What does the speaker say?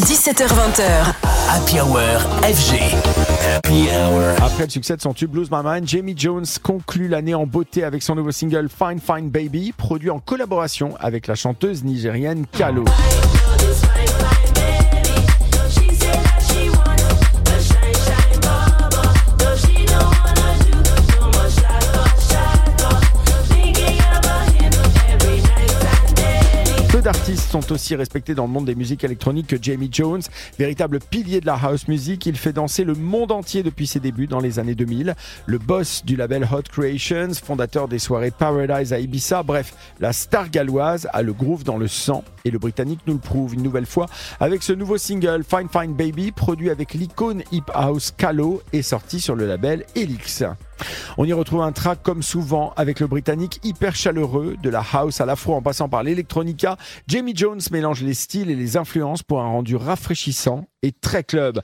17h20h. Happy Hour FG. Happy Hour. Après le succès de son tube Blues My Mind, Jamie Jones conclut l'année en beauté avec son nouveau single Fine Fine Baby, produit en collaboration avec la chanteuse nigérienne Kalo. Peu d'artistes sont aussi respectés dans le monde des musiques électroniques que Jamie Jones. Véritable pilier de la house music, il fait danser le monde entier depuis ses débuts dans les années 2000. Le boss du label Hot Creations, fondateur des soirées Paradise à Ibiza, bref, la star galloise a le groove dans le sang et le britannique nous le prouve une nouvelle fois avec ce nouveau single Fine Fine Baby, produit avec l'icône hip house Calo et sorti sur le label Helix. On y retrouve un track comme souvent avec le britannique hyper chaleureux, de la house à l'afro en passant par l'électronica. Jamie Jones mélange les styles et les influences pour un rendu rafraîchissant et très club.